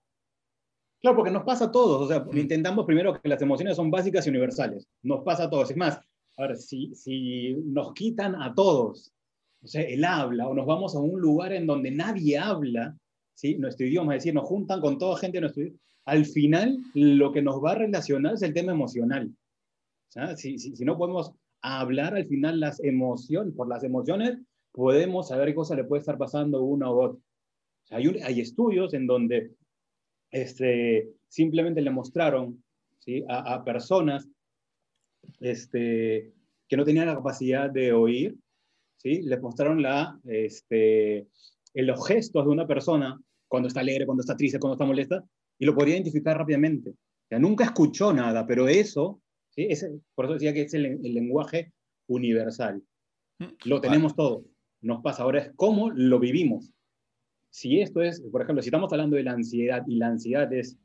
Claro, porque nos pasa a todos. O sea, mm. intentamos primero que las emociones son básicas y universales. Nos pasa a todos. Es más, a ver, si, si nos quitan a todos, o sea, el habla, o nos vamos a un lugar en donde nadie habla, ¿sí? nuestro idioma, es decir, nos juntan con toda gente de nuestro idioma. Al final, lo que nos va a relacionar es el tema emocional. Si, si, no podemos hablar al final las emociones, por las emociones, podemos saber qué cosa le puede estar pasando a uno u otro. hay, hay, estudios en donde este, simplemente le mostraron ¿sí? a, personas este, que no tenían la capacidad de oír, ¿sí? les mostraron la, este, los gestos de una persona cuando está alegre, cuando está triste, cuando está molesta, y lo podía identificar rápidamente. O nunca escuchó nada, pero eso, ¿sí? por eso decía que es el, lenguaje universal. Mm, lo tenemos todo. Nos pasa ahora es cómo lo vivimos. Si esto es, por ejemplo, si estamos hablando de la ansiedad y la ansiedad es,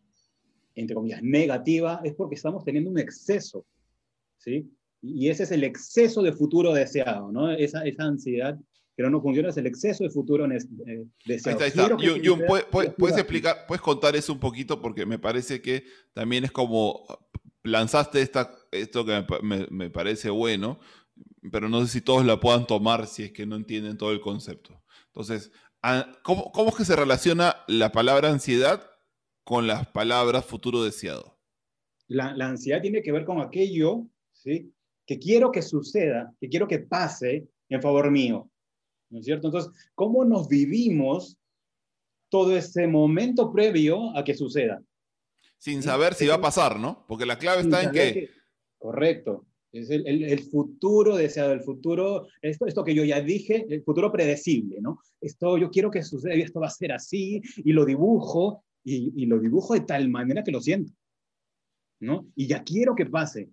entre comillas, negativa, es porque estamos teniendo un exceso, ¿sí? Y ese es el exceso de futuro deseado, ¿no? Esa, esa ansiedad que no funciona es el exceso de futuro eh, deseado. Ahí está, ¿puedes, explicar, puedes contar eso un poquito? Porque me parece que también es como lanzaste esta, esto que me, me parece bueno, pero no sé si todos la puedan tomar si es que no entienden todo el concepto. Entonces, ¿cómo, cómo es que se relaciona la palabra ansiedad con las palabras futuro deseado? La, la, ansiedad tiene que ver con aquello ¿sí? que quiero que suceda, que quiero que pase en favor mío. ¿No es cierto? Entonces, ¿cómo nos vivimos todo ese momento previo a que suceda? Sin saber si va a pasar, ¿no? Porque la clave está en que... Correcto. Es el, el, futuro deseado, el futuro, esto, esto que yo ya dije, el futuro predecible, ¿no? Esto yo quiero que suceda y esto va a ser así, y lo dibujo, y, y, lo dibujo de tal manera que lo siento, ¿no? Y ya quiero que pase,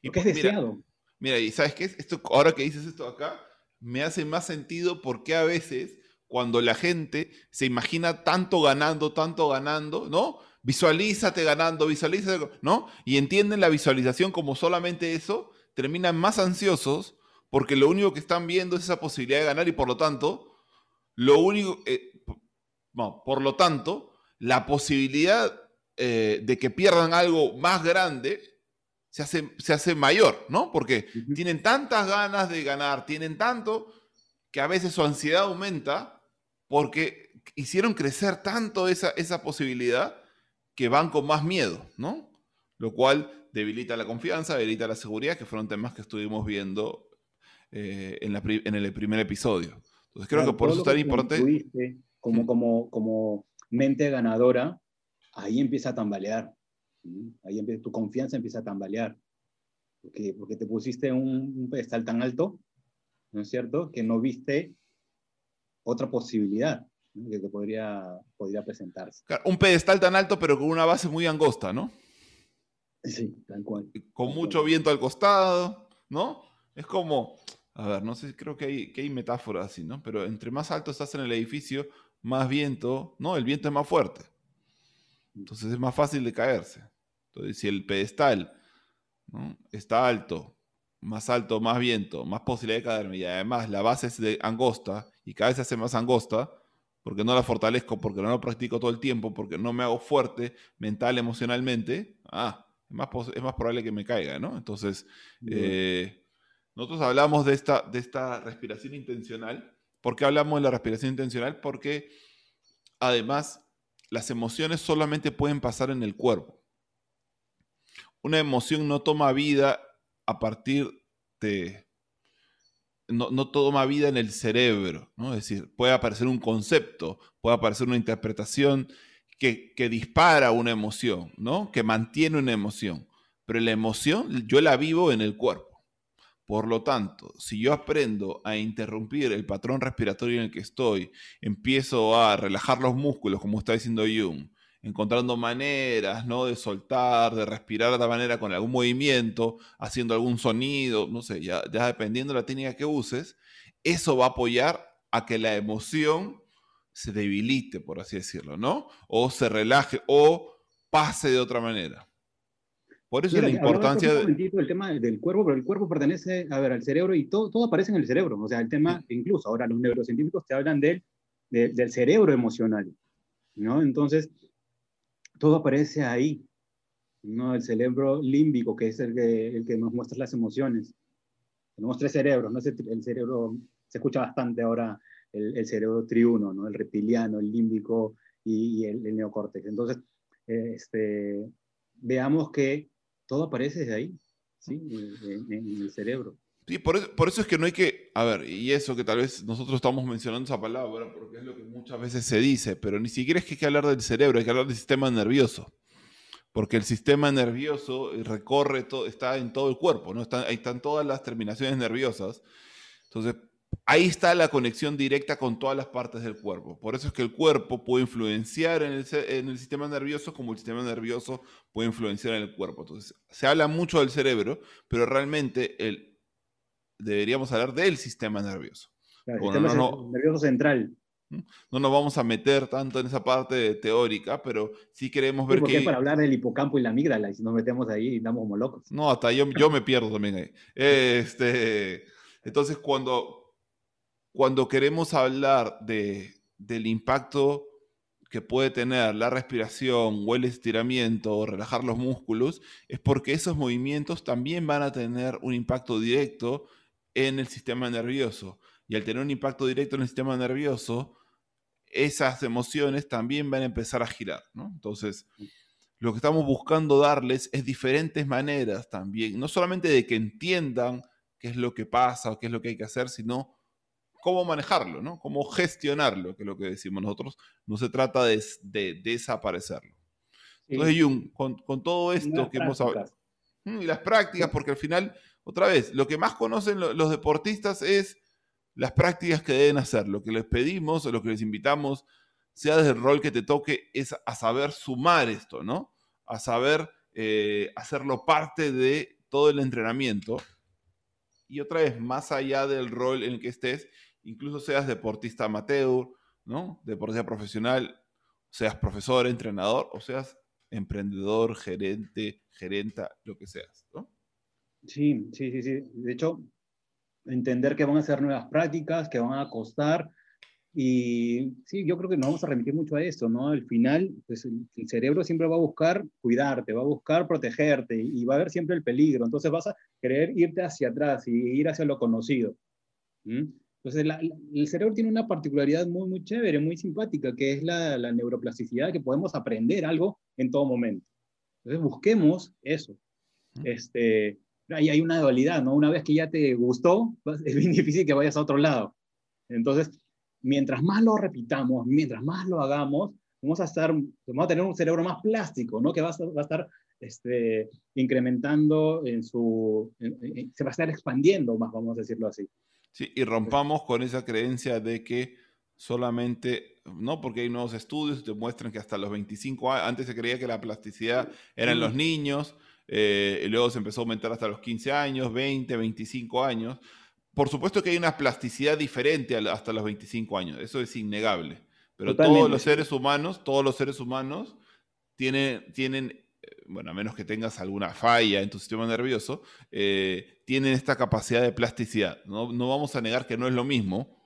y que es deseado. Mira, y ¿sabes qué? Esto, ahora que dices esto acá, me hace más sentido porque a veces cuando la gente se imagina tanto ganando, tanto ganando, ¿no? Visualízate ganando, visualízate, ¿no? Y entienden la visualización como solamente eso, terminan más ansiosos porque lo único que están viendo es esa posibilidad de ganar y por lo tanto, lo único, eh, no, por lo tanto, la posibilidad eh, de que pierdan algo más grande se hace, se hace mayor, ¿no? Porque tienen tantas ganas de ganar, tienen tanto que a veces su ansiedad aumenta porque hicieron crecer tanto esa, esa posibilidad que van con más miedo, ¿no? Lo cual debilita la confianza, debilita la seguridad, que fueron temas que estuvimos viendo eh, en, la, en, el primer episodio. Entonces creo que por eso es tan importante... Como, como, como mente ganadora, ahí empieza a tambalear. Ahí tu confianza empieza a tambalear. Porque, porque te pusiste un, un pedestal tan alto, ¿no es cierto? Que no viste otra posibilidad que podría, podría presentarse. un pedestal tan alto, pero con una base muy angosta, ¿no? Sí, tal cual. Con mucho viento al costado, ¿no? Es como, a ver, no sé, creo que hay, que hay metáforas así, ¿no? Pero entre más alto estás en el edificio, más viento, ¿no? El viento es más fuerte. Entonces es más fácil de caerse. Entonces, si el pedestal está alto, más alto, más viento, más posibilidad de caerme, y además la base es de angosta y cada vez se hace más angosta, porque no la fortalezco, porque no la practico todo el tiempo, porque no me hago fuerte mental, emocionalmente, ah, es más, es más probable que me caiga, ¿no? Entonces, eh, nosotros hablamos de esta, de esta respiración intencional. ¿Por qué hablamos de la respiración intencional? Porque además las emociones solamente pueden pasar en el cuerpo. Una emoción no toma vida a partir de... No, toma vida en el cerebro, ¿no? Es decir, puede aparecer un concepto, puede aparecer una interpretación que, que dispara una emoción, ¿no? Que mantiene una emoción. Pero la emoción yo la vivo en el cuerpo. Por lo tanto, si yo aprendo a interrumpir el patrón respiratorio en el que estoy, empiezo a relajar los músculos, como está diciendo Jung, encontrando maneras ¿no? de soltar, de respirar de otra manera con algún movimiento, haciendo algún sonido, no sé, ya, ya dependiendo de la técnica que uses, eso va a apoyar a que la emoción se debilite, por así decirlo, ¿no? O se relaje o pase de otra manera. Por eso es la importancia de... El tema del cuerpo, pero el cuerpo pertenece, a ver, al cerebro y todo, todo aparece en el cerebro. O sea, el tema, incluso ahora los neurocientíficos te hablan del, del cerebro emocional, ¿no? Entonces, todo aparece ahí, ¿no? El cerebro límbico, que es el que, nos muestra las emociones. Tenemos tres cerebros, ¿no? El cerebro, se escucha bastante ahora el, cerebro triuno, ¿no? El reptiliano, el límbico y, el, el, neocórtex. Entonces, este, veamos que todo aparece ahí, ¿sí? En, el cerebro. Sí, por eso, por eso es que no hay que, a ver, y eso que tal vez nosotros estamos mencionando esa palabra, porque es lo que muchas veces se dice, pero ni siquiera es que hay que hablar del cerebro, hay que hablar del sistema nervioso porque el sistema nervioso recorre todo, está en todo el cuerpo, ¿no? Están, ahí están todas las terminaciones nerviosas. Entonces, ahí está la conexión directa con todas las partes del cuerpo. Por eso es que el cuerpo puede influenciar en el, sistema nervioso como el sistema nervioso puede influenciar en el cuerpo. Entonces, se habla mucho del cerebro, pero realmente el, deberíamos hablar del sistema nervioso. el sistema nervioso central. No nos vamos a meter tanto en esa parte teórica, pero sí queremos ver que... para hablar del hipocampo y la amígdala, y si nos metemos ahí, damos como locos. No, hasta yo, yo me pierdo también ahí. Este, entonces, cuando, cuando queremos hablar de, del impacto que puede tener la respiración o el estiramiento o relajar los músculos, es porque esos movimientos también van a tener un impacto directo en el sistema nervioso. Y al tener un impacto directo en el sistema nervioso, esas emociones también van a empezar a girar, ¿no? Entonces, lo que estamos buscando darles es diferentes maneras también, no solamente de que entiendan qué es lo que pasa o qué es lo que hay que hacer, sino cómo manejarlo, ¿no? Cómo gestionarlo, que es lo que decimos nosotros. No se trata de, desaparecerlo. Entonces, Jung, con, todo esto que hemos hablado, mm, y las prácticas, porque al final, otra vez, lo que más conocen los deportistas es las prácticas que deben hacer. Lo que les pedimos o lo que les invitamos, sea desde el rol que te toque, es a saber sumar esto, ¿no? A saber eh, hacerlo parte de todo el entrenamiento. Y otra vez, más allá del rol en el que estés, incluso seas deportista amateur, ¿no? Deportista profesional, seas profesor, entrenador, o seas emprendedor, gerente, gerenta, lo que seas, ¿no? Sí, sí, sí, sí. De hecho, entender que van a ser nuevas prácticas, que van a costar. Y sí, yo creo que nos vamos a remitir mucho a eso, ¿no? Al final, pues el, cerebro siempre va a buscar cuidarte, va a buscar protegerte y, va a haber siempre el peligro. Entonces vas a querer irte hacia atrás y ir hacia lo conocido. Entonces, el cerebro tiene una particularidad muy, muy chévere, muy simpática, que es la, la neuroplasticidad, que podemos aprender algo en todo momento. Entonces, busquemos eso. Este, ahí hay una dualidad, ¿no? Una vez que ya te gustó, es bien difícil que vayas a otro lado. Entonces, mientras más lo repitamos, mientras más lo hagamos, vamos a, estar, vamos a tener un cerebro más plástico, ¿no? Que va a, va a estar este, incrementando en su, se va a estar expandiendo más, vamos a decirlo así. Sí, y rompamos con esa creencia de que solamente, no porque hay nuevos estudios que muestran que hasta los 25 años, antes se creía que la plasticidad era en los niños, eh, luego se empezó a aumentar hasta los 15 años, 20, 25 años. Por supuesto que hay una plasticidad diferente hasta los 25 años, eso es innegable. Pero todos los seres humanos, todos los seres humanos tienen, tienen eh, bueno, a menos que tengas alguna falla en tu sistema nervioso, eh, tienen esta capacidad de plasticidad. ¿no? no, vamos a negar que no es lo mismo,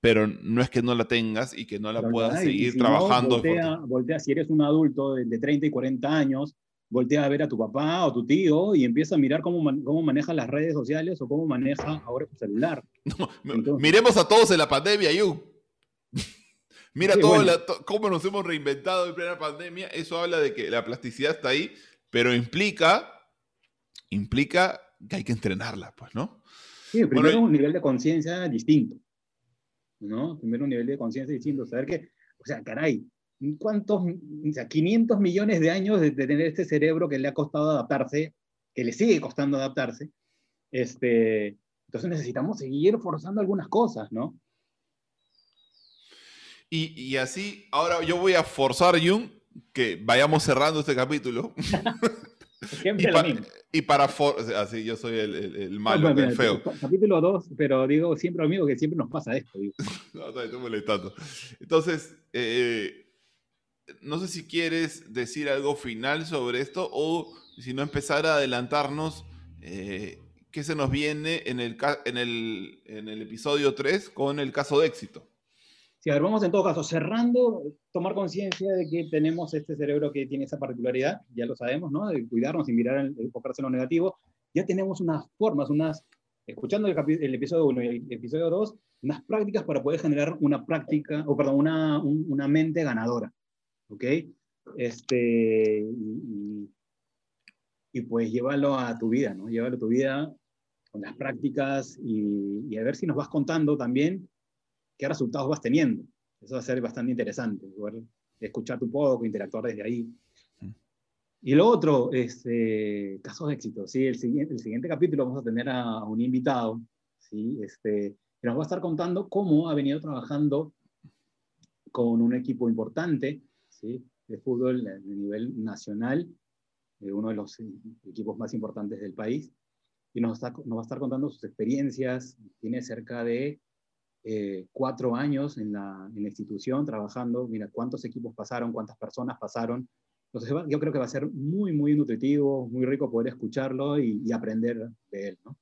pero no es que no la tengas y que no la puedas seguir trabajando. voltea, voltea, si eres un adulto de, de, 30 y 40 años, voltea a ver a tu papá o tu tío y empieza a mirar cómo, cómo maneja las redes sociales o cómo maneja ahora su celular. miremos a todos en la pandemia, Yu. Mira todo cómo nos hemos reinventado en plena pandemia. Eso habla de que la plasticidad está ahí, pero implica, implica que hay que entrenarla, pues, ¿no? Sí, primero un nivel de conciencia distinto. ¿no? Primero un nivel de conciencia distinto. Saber que, o sea, caray, ¿cuántos, o sea, 500 millones de años de, tener este cerebro que le ha costado adaptarse, que le sigue costando adaptarse? Este, entonces necesitamos seguir forzando algunas cosas, ¿no? Y, y así, ahora yo voy a forzar, Jung, que vayamos cerrando este capítulo. y, para así yo soy el, el, malo, el feo. Capítulo 2, pero digo siempre lo mismo que siempre nos pasa esto. no, no, molestando. Entonces, eh, no sé si quieres decir algo final sobre esto o si no empezar a adelantarnos eh, qué se nos viene en el, en, el, en el episodio 3 con el caso de éxito. Sí, a vamos en todo caso cerrando, tomar conciencia de que tenemos este cerebro que tiene esa particularidad, ya lo sabemos, ¿no? De cuidarnos y mirar, enfocarse en lo negativo. Ya tenemos unas formas, unas, escuchando el, el episodio 1 y el episodio 2, unas prácticas para poder generar una práctica, o perdón, una, una mente ganadora. ¿Ok? Este, y, pues llévalo a tu vida, ¿no? Llévalo a tu vida con las prácticas y, a ver si nos vas contando también qué resultados vas teniendo. Eso va a ser bastante interesante, poder escuchar tu poco, interactuar desde ahí. Mm. Y lo otro, este, casos de éxito. ¿sí? El, siguiente, el siguiente capítulo vamos a tener a, un invitado ¿sí? este, que nos va a estar contando cómo ha venido trabajando con un equipo importante ¿sí? de fútbol a nivel nacional, eh, uno de los equipos más importantes del país, y nos, está, nos va a estar contando sus experiencias. Tiene cerca de eh, cuatro años en la, en la, institución trabajando. Mira, cuántos equipos pasaron, cuántas personas pasaron. Entonces, yo creo que va a ser muy, muy nutritivo, muy rico poder escucharlo y, aprender de él, ¿no?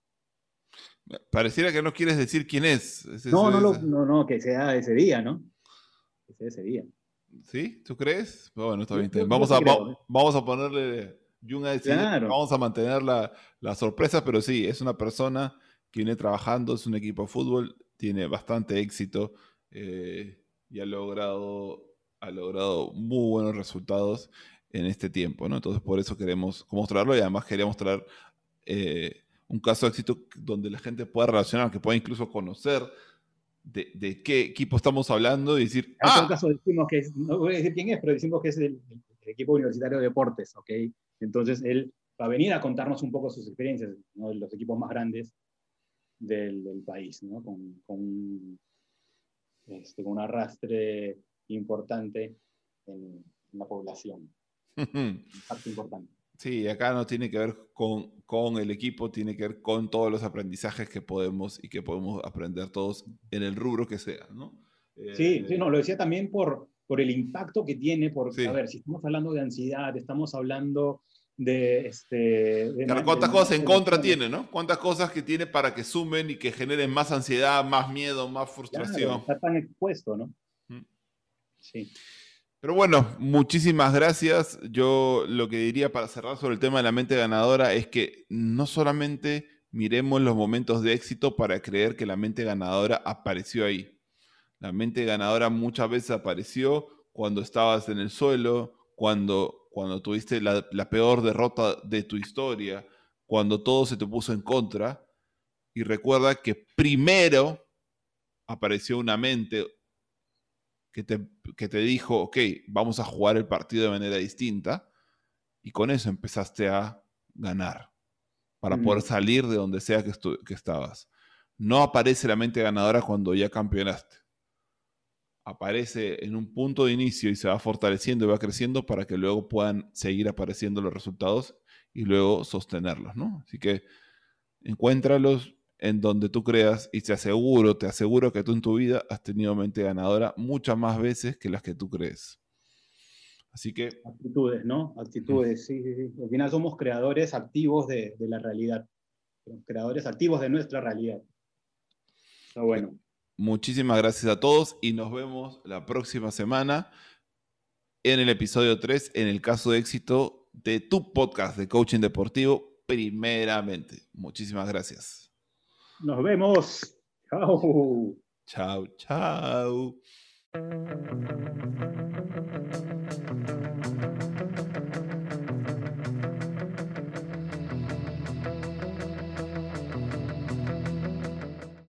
Pareciera que no quieres decir quién es. no, no, no, no, que sea ese día, ¿no? Que sea ese día. ¿Sí? ¿Tú crees? Bueno, está bien. vamos, a, ¿eh? vamos a ponerle vamos a mantener la, la, sorpresa, pero sí, es una persona que viene trabajando, es un equipo de fútbol, tiene bastante éxito eh, y ha logrado, ha logrado muy buenos resultados en este tiempo, ¿no? Entonces por eso queremos mostrarlo y además quería mostrar eh, un caso de éxito donde la gente pueda relacionar, que pueda incluso conocer de, de, qué equipo estamos hablando y decir... En ah, caso decimos que no voy a decir quién es, pero decimos que es el, el equipo universitario de deportes, ¿ok? Entonces, él va a venir a contarnos un poco sus experiencias, ¿no? de los equipos más grandes del, país, ¿no? con, con, este, con, un arrastre importante en, la población. importante. Sí, acá no tiene que ver con, con, el equipo, tiene que ver con todos los aprendizajes que podemos y que podemos aprender todos en el rubro que sea, ¿no? Sí, sí, no, lo decía también por, por el impacto que tiene, porque, a ver, si estamos hablando de ansiedad, estamos hablando de... Este, ¿Cuántas cosas en contra tiene, no? ¿Cuántas cosas que tiene para que sumen y que generen más ansiedad, más miedo, más frustración? está tan expuesto, ¿no? Mm. Sí. Pero bueno, muchísimas gracias. Yo lo que diría para cerrar sobre el tema de la mente ganadora es que no solamente miremos los momentos de éxito para creer que la mente ganadora apareció ahí. La mente ganadora muchas veces apareció cuando estabas en el suelo, cuando, cuando tuviste la, peor derrota de tu historia, cuando todo se te puso en contra. Y recuerda que primero apareció una mente que te, que te, dijo, ok, vamos a jugar el partido de manera distinta, y con eso empezaste a ganar, para poder salir de donde sea que, que estabas. No aparece la mente ganadora cuando ya campeonaste aparece en un punto de inicio y se va fortaleciendo y va creciendo para que luego puedan seguir apareciendo los resultados y luego sostenerlos, ¿no? Así que encuéntralos en donde tú creas y te aseguro, te aseguro que tú en tu vida has tenido mente ganadora muchas más veces que las que tú crees. Así que... Actitudes, ¿no? Actitudes, sí, sí, sí. Al final somos creadores activos de, de la realidad. Creadores activos de nuestra realidad. Está bueno. Muchísimas gracias a todos y nos vemos la próxima semana en el episodio 3, en el caso de éxito de tu podcast de coaching deportivo, primeramente. Muchísimas gracias. Nos vemos. Chao. Chao, chao.